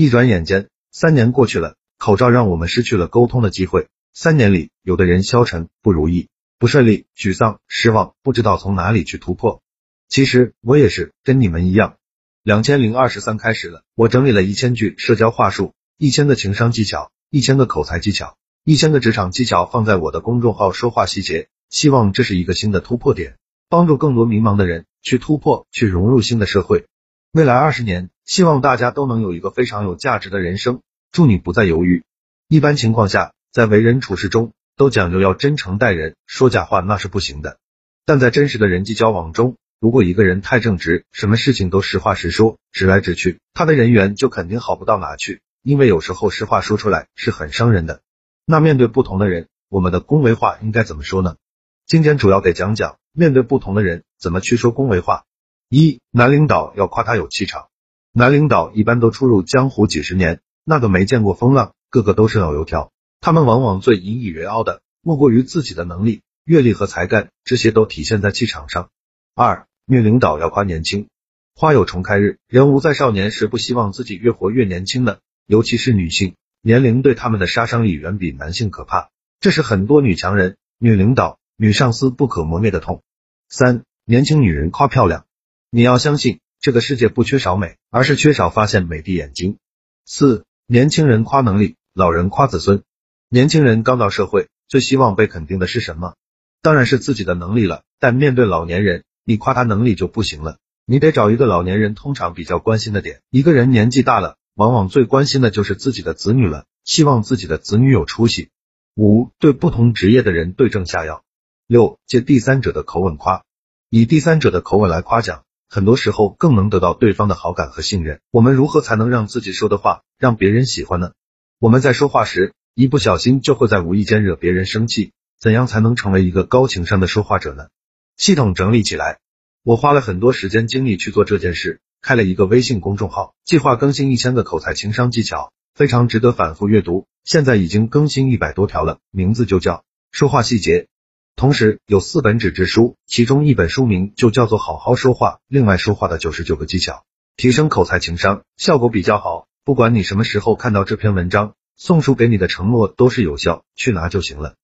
一转眼间，三年过去了，口罩让我们失去了沟通的机会。三年里，有的人消沉、不如意、不顺利、沮丧、失望，不知道从哪里去突破。其实我也是跟你们一样。两千零二十三开始了，我整理了一千句社交话术，一千个情商技巧，一千个口才技巧，一千个职场技巧，放在我的公众号“说话细节”，希望这是一个新的突破点，帮助更多迷茫的人去突破，去融入新的社会。未来二十年，希望大家都能有一个非常有价值的人生。祝你不再犹豫。一般情况下。在为人处事中，都讲究要真诚待人，说假话那是不行的。但在真实的人际交往中，如果一个人太正直，什么事情都实话实说，直来直去，他的人缘就肯定好不到哪去。因为有时候实话说出来是很伤人的。那面对不同的人，我们的恭维话应该怎么说呢？今天主要给讲讲面对不同的人怎么去说恭维话。一，男领导要夸他有气场。男领导一般都出入江湖几十年，那个没见过风浪，个个都是老油条。他们往往最引以为傲的，莫过于自己的能力、阅历和才干，这些都体现在气场上。二，女领导要夸年轻，花有重开日，人无再少年，谁不希望自己越活越年轻呢？尤其是女性，年龄对他们的杀伤力远比男性可怕，这是很多女强人、女领导、女上司不可磨灭的痛。三，年轻女人夸漂亮，你要相信，这个世界不缺少美，而是缺少发现美的眼睛。四，年轻人夸能力，老人夸子孙。年轻人刚到社会，最希望被肯定的是什么？当然是自己的能力了。但面对老年人，你夸他能力就不行了，你得找一个老年人通常比较关心的点。一个人年纪大了，往往最关心的就是自己的子女了，希望自己的子女有出息。五，对不同职业的人对症下药。六，借第三者的口吻夸，以第三者的口吻来夸奖，很多时候更能得到对方的好感和信任。我们如何才能让自己说的话让别人喜欢呢？我们在说话时。一不小心就会在无意间惹别人生气，怎样才能成为一个高情商的说话者呢？系统整理起来，我花了很多时间精力去做这件事，开了一个微信公众号，计划更新一千个口才情商技巧，非常值得反复阅读。现在已经更新一百多条了，名字就叫说话细节。同时有四本纸质书，其中一本书名就叫做好好说话，另外说话的九十九个技巧，提升口才情商，效果比较好。不管你什么时候看到这篇文章。宋叔给你的承诺都是有效，去拿就行了。